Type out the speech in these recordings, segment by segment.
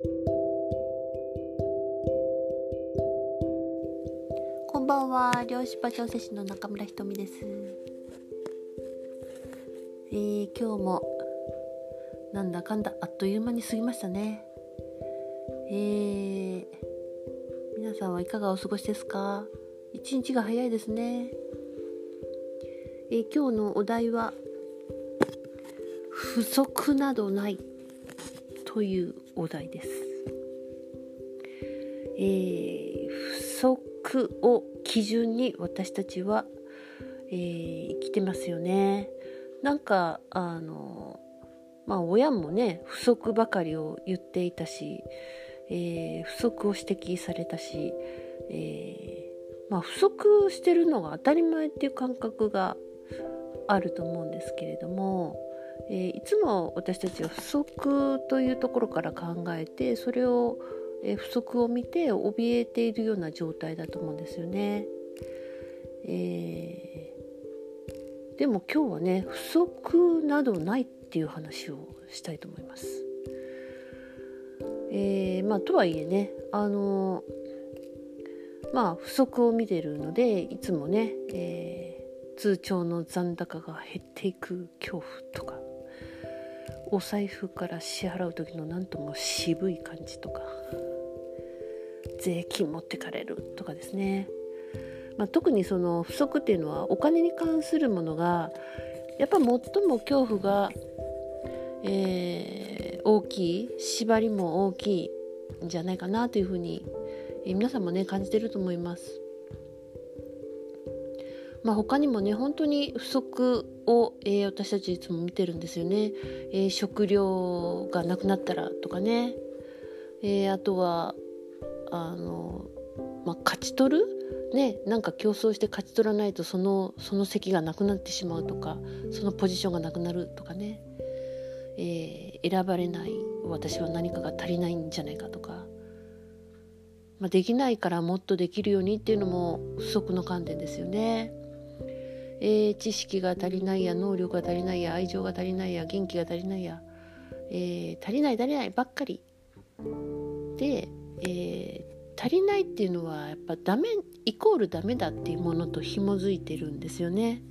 こんばんは。漁師場調整士の中村ひとみです、えー、今日もなんだかんだあっという間に過ぎましたね。えー、皆さんはいかがお過ごしですか？一日が早いですね。えー、今日のお題は不足などないというお題です。えー、不足を基準に私たちは、えー、生きてますよね。なんかあのまあ親もね不足ばかりを言っていたし、えー、不足を指摘されたし、えー、まあ、不足してるのが当たり前っていう感覚があると思うんですけれども、えー、いつも私たちは不足というところから考えてそれを、えー、不足を見て怯えているような状態だと思うんですよね。えー、でも今日はね不足などないっていう話をしたいと思います。えー、まあとはいえねあのまあ不足を見てるのでいつもね、えー通帳の残高が減っていく恐怖とかお財布から支払う時の何とも渋い感じとか税金持ってかれるとかですね、まあ、特にその不足っていうのはお金に関するものがやっぱ最も恐怖が、えー、大きい縛りも大きいんじゃないかなというふうに、えー、皆さんもね感じてると思います。まあ、他にもね本当に不足を、えー、私たちいつも見てるんですよね、えー、食料がなくなったらとかね、えー、あとはあの、まあ、勝ち取るねなんか競争して勝ち取らないとそのその席がなくなってしまうとかそのポジションがなくなるとかね、え選ばれない私は何かが足りないんじゃないかとか。まあ、できないからもっとできるようにっていうのも不足の観点ですよね。えー、知識が足りないや能力が足りないや愛情が足りないや元気が足りないや、えー、足りない足りないばっかりで、えー、足りないっていうのはやっぱダメイコールダメだっていうものと紐づいてるんですよね。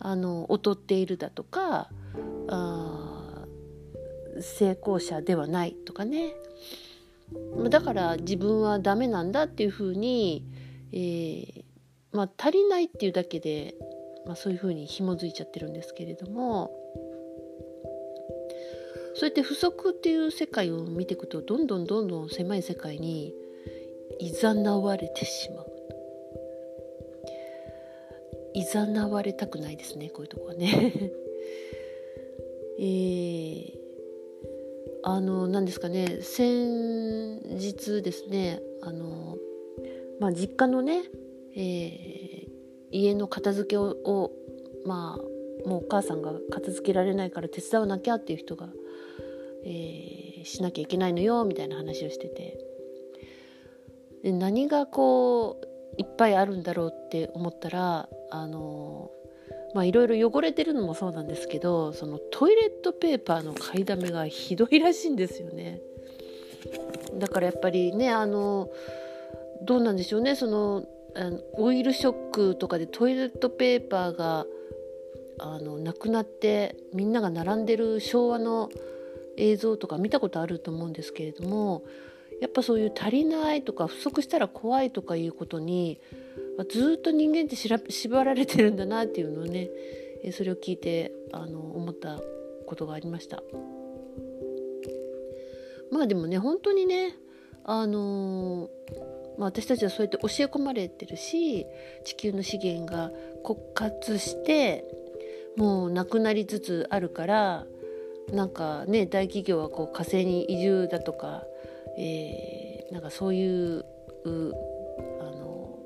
あの劣っているだとかあ成功者ではないとかねだから自分はダメなんだっていうふうに、えー、まあ、足りないっていうだけで、まあ、そういうふうに紐づいちゃってるんですけれどもそうやって不足っていう世界を見ていくとどんどんどんどん狭い世界にいざなわれてしまう。いざなわれたくないですねこういうとこはね。えー、あの何ですかね先日ですねあの、まあ、実家のねえー、家の片付けををまあもうお母さんが片付けられないから手伝わなきゃっていう人が、えー、しなきゃいけないのよみたいな話をしててで何がこういっぱいあるんだろうって思ったらあのまあいろいろ汚れてるのもそうなんですけどそのトイレットペーパーの買いだめがひどいらしいんですよね。だからやっぱりねあのどうなんでしょうねそのあのオイルショックとかでトイレットペーパーがあのなくなってみんなが並んでる昭和の映像とか見たことあると思うんですけれどもやっぱそういう足りないとか不足したら怖いとかいうことにずっと人間って縛られてるんだなっていうのをねそれを聞いてあの思ったことがありました。まあでもね本当にねあのーまあ、私たちはそうやって教え込まれてるし地球の資源が枯渇してもうなくなりつつあるからなんかね大企業はこう火星に移住だとか、えー、なんかそういうあの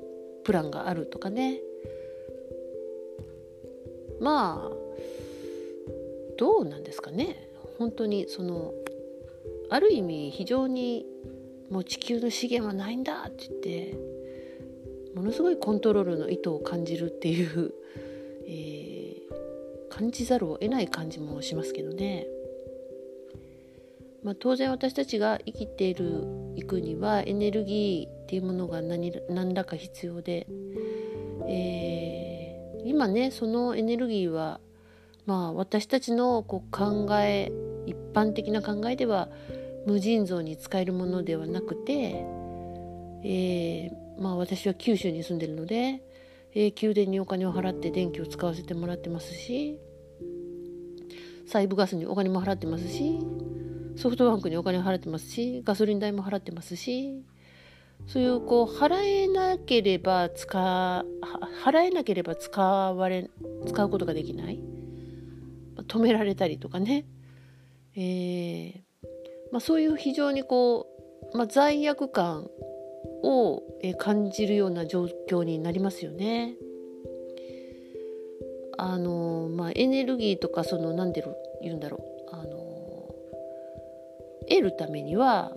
プランがあるとかね。まあどうなんですかね。本当にそのある意味非常にもう地球の資源はないんだって言ってものすごいコントロールの意図を感じるっていう、えー、感じざるを得ない感じもしますけどね。まあ、当然私たちが生きているいくにはエネルギーっていうものが何何らか必要で、えー、今ねそのエネルギーはまあ私たちのこう考え一般的な考えでは無尽蔵に使えるものではなくて、えー、まあ私は九州に住んでるので、えー、宮殿にお金を払って電気を使わせてもらってますし細部ガスにお金も払ってますしソフトバンクにお金を払ってますしガソリン代も払ってますしそういうこう払えなければ使払えなければ使われ使うことができない。止められたりとかね、えーまあ、そういう非常にこう、まあ、罪悪感を感じるような状況になりますよね。あのまあ、エネルギーとかその何で言うんだろうあの得るためには、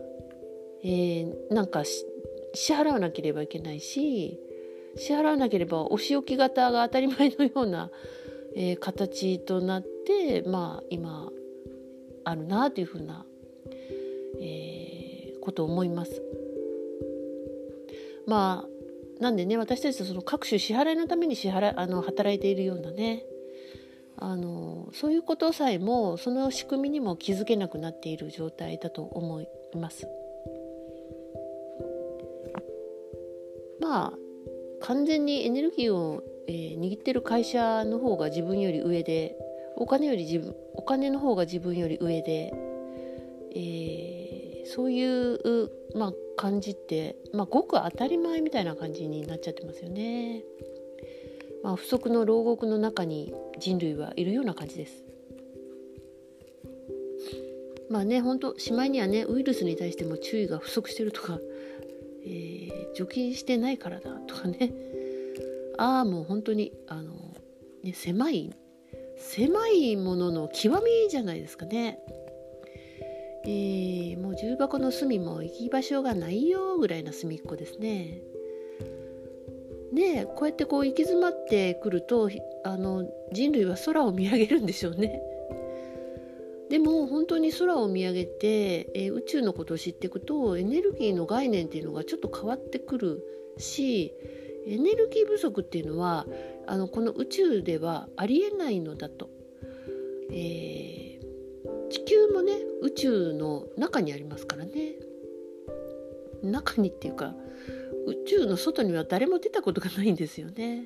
えー、なんか支払わなければいけないし支払わなければお仕置き型が当たり前のような、えー、形となってまあ今あるなというふうな、えー、ことを思います。まあなんでね私たちはその各種支払いのために支払あの働いているようなねあのそういうことさえもその仕組みにも気づけなくなっている状態だと思います。まあ完全にエネルギーを、えー、握ってる会社の方が自分より上でお金より自分お金の方が自分より上で、えー、そういう、まあ、感じって、まあ、ごく当たり前みたいな感じになっちゃってますよね。まあ、不足の牢獄の中に人類はいるような感じです。まあね本当しまいにはねウイルスに対しても注意が不足してるとか、えー、除菌してないからだとかねああもう本当にあの、ね、狭い狭いものの極みじゃないですかね。えー、もう重箱の隅も行き場所がないよぐらいな隅っこですね。でこうやってこう行き詰まってくるとあの人類は空を見上げるんでしょうね。でも本当に空を見上げて、えー、宇宙のことを知っていくとエネルギーの概念っていうのがちょっと変わってくるしエネルギー不足っていうのはあのこの宇宙ではありえないのだと、えー、地球もね宇宙の中にありますからね中にっていうか宇宙の外には誰も出たことがないんですよね。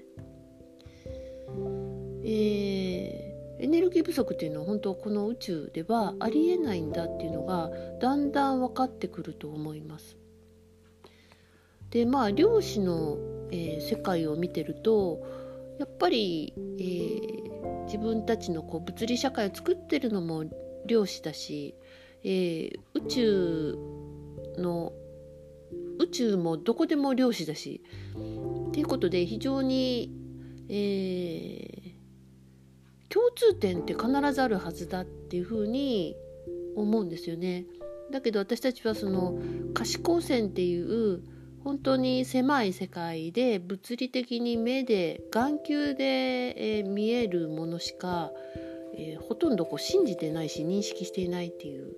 えー、エネルギー不足っていうのは本当この宇宙ではありえないんだっていうのがだんだん分かってくると思います。でまあ量子の、えー、世界を見てるとやっぱり、えー、自分たちのこう物理社会を作ってるのも量子だし、えー、宇宙の宇宙もどこでも量子だしっていうことで非常に、えー、共通点って必ずあるはずだっていうふうに思うんですよね。だけど私たちはその可視光線っていう本当に狭い世界で物理的に目で眼球で、えー、見えるものしか、えー、ほとんどこう信じてないし認識していないっていう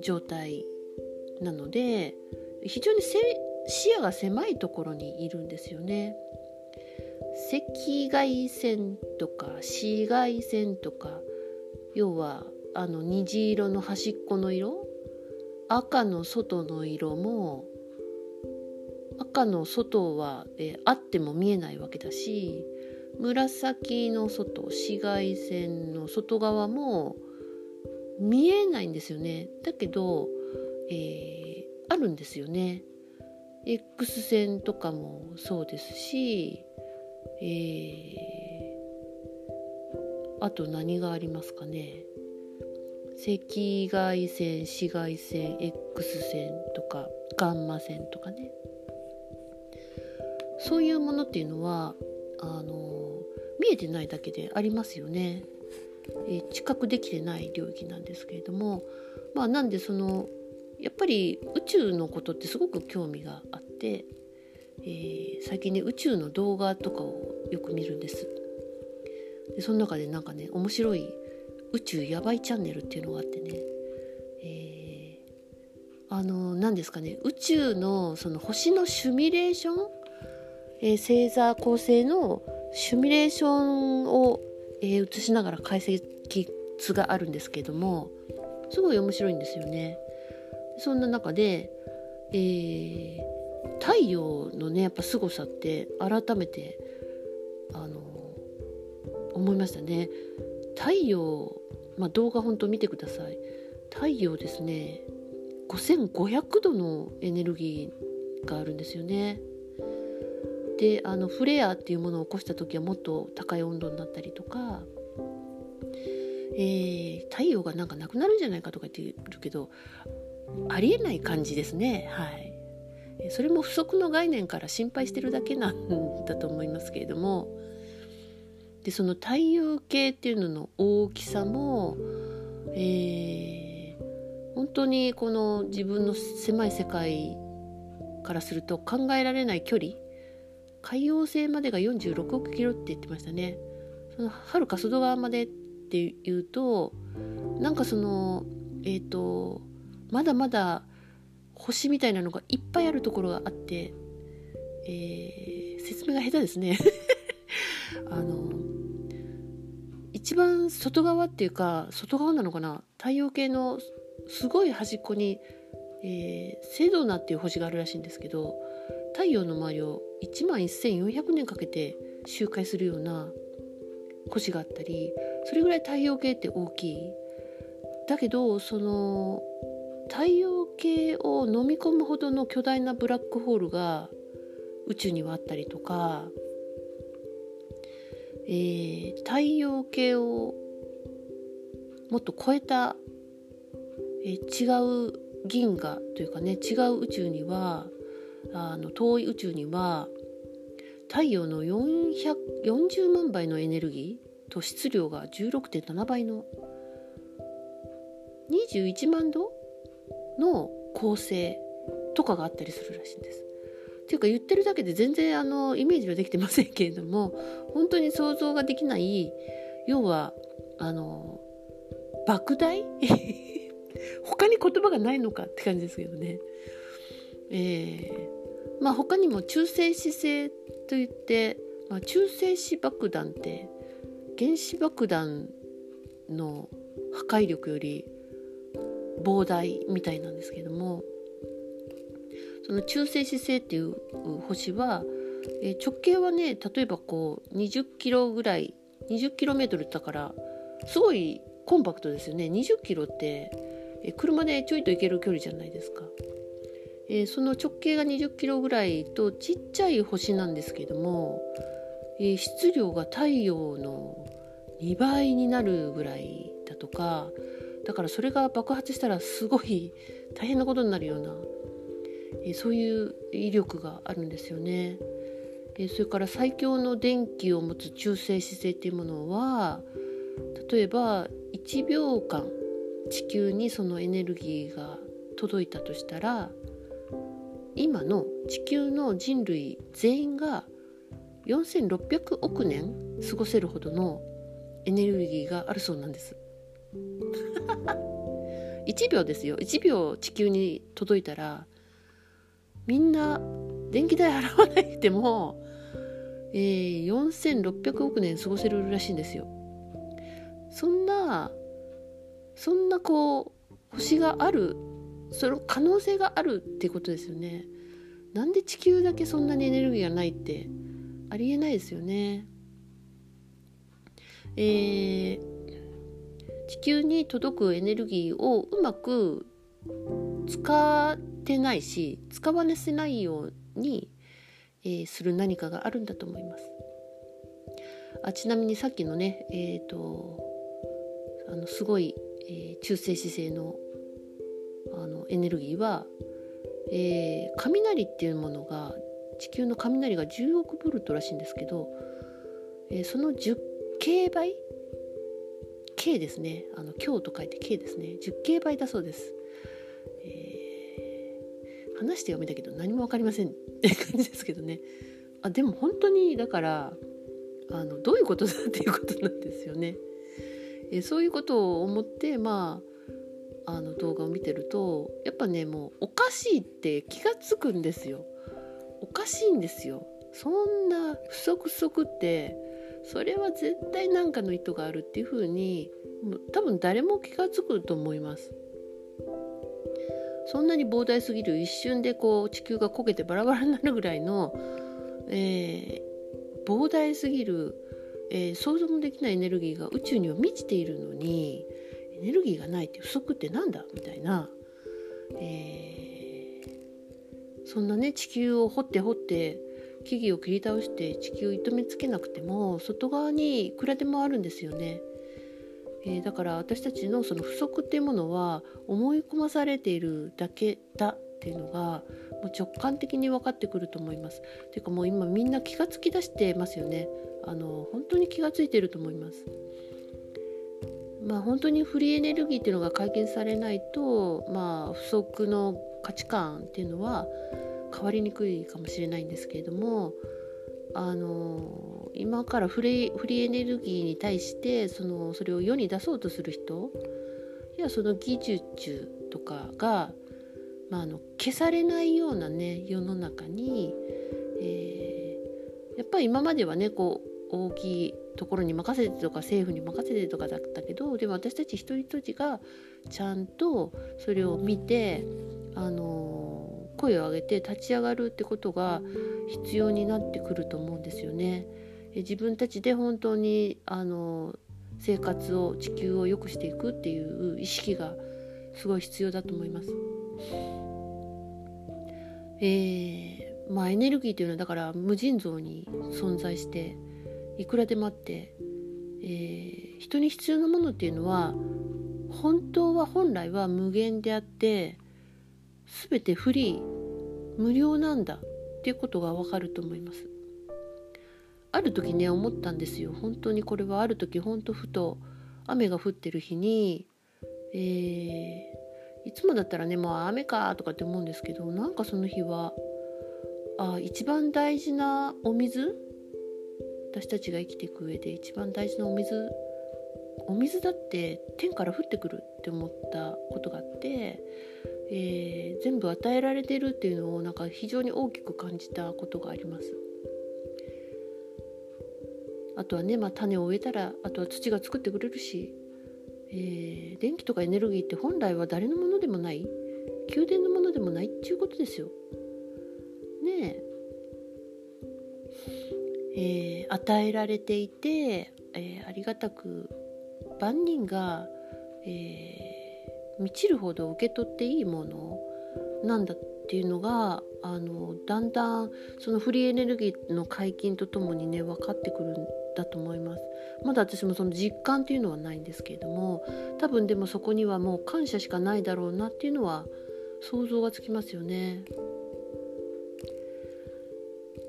状態なので非常に視野が狭いところにいるんですよね。赤外線とか紫外線とか要はあの虹色の端っこの色赤の外の色も赤の外は、えあっても見えないわけだし紫の外紫外線の外側も見えないんですよね。だけど、えあるんですよね。X 線とかもそうですし、えー、あと何がありますかね。赤外線紫外線 X 線とかガンマ線とかね。そういうものっていうのはあの見えてないだけでありますよね、えー、知覚できてない領域なんですけれども。まあなんでそのやっぱり宇宙のことってすごく興味があって、えー、最近ね宇宙の動画とかをよく見るんです。でその中でなんかね面白い宇宙やばいチャンネルっていうのがあってね、えあの何ですかね宇宙のその星のシミュレーション、えー、星座構成のシミュレーションを、えー、映しながら解析図があるんですけれどもすごい面白いんですよね。そんな中で、えー、太陽のねやっぱ凄さって改めてあの思いましたね。太陽、まあ、動画本当見てください。太陽ですね5500度のエネルギーがあるんですよね。であのフレアっていうものを起こした時はもっと高い温度になったりとか、えー、太陽がなんかなくなるんじゃないかとか言ってるけどありえない感じですね。はい。それも不足の概念から心配してるだけなんだと思いますけれどもでその太陽系っていうのの大きさも、えー、本当にこの自分の狭い世界からすると考えられない距離海洋星までが46億キロって言ってましたね。そのはるか外側までっていうとなんかそのえっ、ー、とまだまだ星みたいなのがいっぱいあるところがあって、えー、説明が下手ですね。あの一番外側っていうか外側なのかな？太陽系のすごい端っこに、えー、セドナっていう星があるらしいんですけど太陽の周りを1万1400年かけて周回するような星があったりそれぐらい太陽系って大きい。だけどその太陽系を飲み込むほどの巨大なブラックホールが宇宙にはあったりとか、えー、太陽系をもっと超えた、えー、違う銀河というかね違う宇宙にはあの遠い宇宙には太陽の440万倍のエネルギーと質量が16.7倍の21万度の構成とかがあったりするらしいんです。っていうか言ってるだけで全然あのイメージはできてませんけれども本当に想像ができない要はあの莫大？他に言葉がないのかって感じですけどね。えー、まあ他にも中性子星といって、まあ、中性子爆弾って原子爆弾の破壊力より膨大みたいなんですけどもその中性子星っていう星は、え直径はね例えばこう20キロぐらい20キロメートルだからすごいコンパクトですよね。20キロってえ車でちょいと行ける距離じゃないですか、えー、その直径が20キロぐらいとちっちゃい星なんですけども、えー、質量が太陽の2倍になるぐらいだとかだからそれが爆発したらすごい大変なことになるような、えそういう威力があるんですよね。えそれから最強の電気を持つ中性子星っていうものは例えば1秒間地球にそのエネルギーが届いたとしたら今の地球の人類全員が4600億年過ごせるほどのエネルギーがあるそうなんです。1秒ですよ1秒地球に届いたらみんな電気代払わなくても、えー、4600億年過ごせるらしいんですよ。そんなそんなこう星があるその可能性があるってことですよね。なんで地球だけそんなにエネルギーがないってありえないですよね。えー、地球に届くエネルギーをうまく使ってないし使わせないように、えー、する何かがあるんだと思います。あちなみにさっきのねえっ、ー、とあのすごい、えー、中性子星のあのエネルギーは、えー、雷っていうものが地球の雷が10億ボルトらしいんですけど、えー、その10京倍 K ですね。あの今日と書いて K ですね。10京倍だそうです、えー、話して読めたけど何も分かりません。って感じですけどね。あでも本当にだからあのどういうことだっていうことなんですよね、え、そういうことを思ってまあの動画を見てるとやっぱねもうおかしいって気が付くんですよ。おかしいんですよ。そんな不足不足ってそれは絶対何かの意図があるっていうふうに多分誰も気が付くと思います。そんなに膨大すぎる一瞬でこう地球が焦げてバラバラになるぐらいの、えー、膨大すぎる、えー、想像もできないエネルギーが宇宙には満ちているのにエネルギーがないって不足ってなんだ？みたいな、えー、そんなね地球を掘って掘って木々を切り倒して地球を痛めつけなくても外側にいくらでもあるんですよね。えー、だから私たちのその不足っていうものは思い込まされているだけだっていうのがもう直感的に分かってくると思います。ていうかもう今みんな気がつき出してますよね。あの本当に気がついてると思います。まあ本当にフリーエネルギーっていうのが解決されないとまあ不足の価値観っていうのは変わりにくいかもしれないんですけれどもあの今からフリフリーエネルギーに対してそのそれを世に出そうとする人やその技術とかが、まあ、あの消されないようなね世の中に、えー、やっぱり今まではねこう大きいところに任せてとか政府に任せてとかだったけどでも私たち一人一人がちゃんとそれを見てあの声を上げて立ち上がるってことが必要になってくると思うんですよね。自分たちで本当にあの生活を地球を良くしていくっていう意識がすごい必要だと思います。えー、まあエネルギーというのはだから無尽蔵に存在していくらでもあって、えー、人に必要なものっていうのは本当は本来は無限であって全てフリー無料なんだっていうことがわかると思います。ある時ね思ったんですよ。本当にこれはある時本当ふと雨が降ってる日にえー、いつもだったらねもう雨かとかって思うんですけどなんかその日はあ一番大事なお水私たちが生きていく上で一番大事なお水お水だって天から降ってくるって思ったことがあってえー、全部与えられてるっていうのをなんか非常に大きく感じたことがあります。あとはね、まあ、種を植えたらあとは土が作ってくれるし、えー、電気とかエネルギーって本来は誰のものでもない宮殿のものでもないっていうことですよ。ねええー、与えられていて、えー、ありがたく万人が、えー満ちるほど受け取っていいものなんだっていうのがあのだんだんそのフリーエネルギーの解禁とともにね分かってくるんだと思いますまだ私もその実感っていうのはないんですけれども多分でもそこにはもう感謝しかないだろうなっていうのは想像がつきますよね。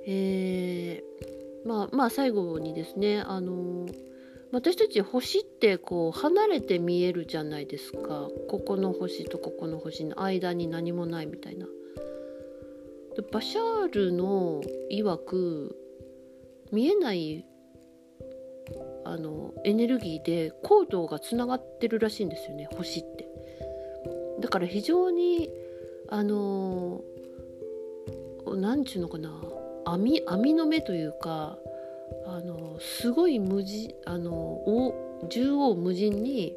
えー、まあまあ最後にですねあの私たち星ってこう離れて見えるじゃないですかここの星とここの星の間に何もないみたいな。バシャールの曰く見えないあのエネルギーでコードがつながってるらしいんですよね星って。だから非常にあの何ちゅうのかな網網の目というかあのすごい無人あの縦横無尽に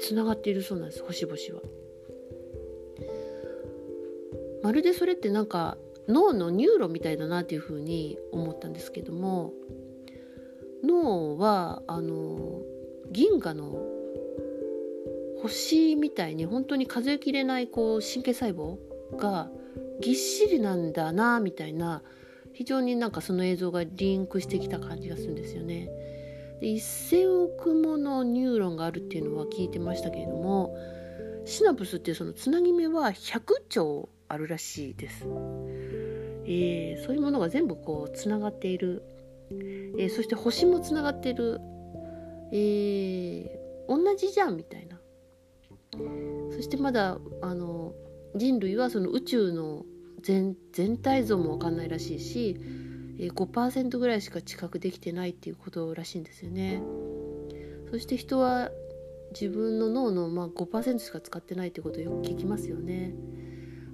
つながっているそうなんです星々は。まるでそれってなんか脳のニューロみたいだなっていうふうに思ったんですけども脳はあの銀河の星みたいに本当に数えきれないこう神経細胞がぎっしりなんだなみたいな非常になんかその映像がリンクしてきた感じがするんですよね。で1,000億ものニューロンがあるっていうのは聞いてましたけれどもシナプスってそのつなぎ目は100兆あるらしいです。えー、そういうものが全部こうつながっている、えー、そして星もつながっている、えー、同じじゃんみたいなそしてまだあの人類はその宇宙の全全体像も分かんないらしいし5%ぐらいしか知覚できてないっていうことらしいんですよね。そして人は自分の脳のまあ5%しか使ってないってことをよく聞きますよね。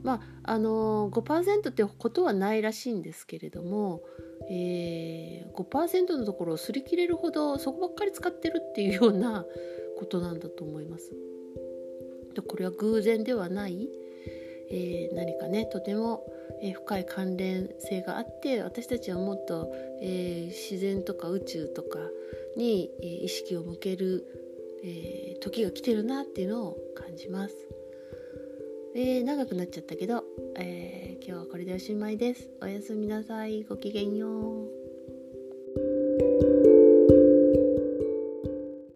まああの5%ってことはないらしいんですけれども、えー、5%のところを擦り切れるほどそこばっかり使ってるっていうようなことなんだと思います。でこれは偶然ではない、えー、何かねとても、え、深い関連性があって私たちはもっと、えー、自然とか宇宙とかに、え意識を向ける、え時が来てるなっていうのを感じます。え、長くなっちゃったけど、え、今日はこれでおしまいです。おやすみなさい。ごきげんよう。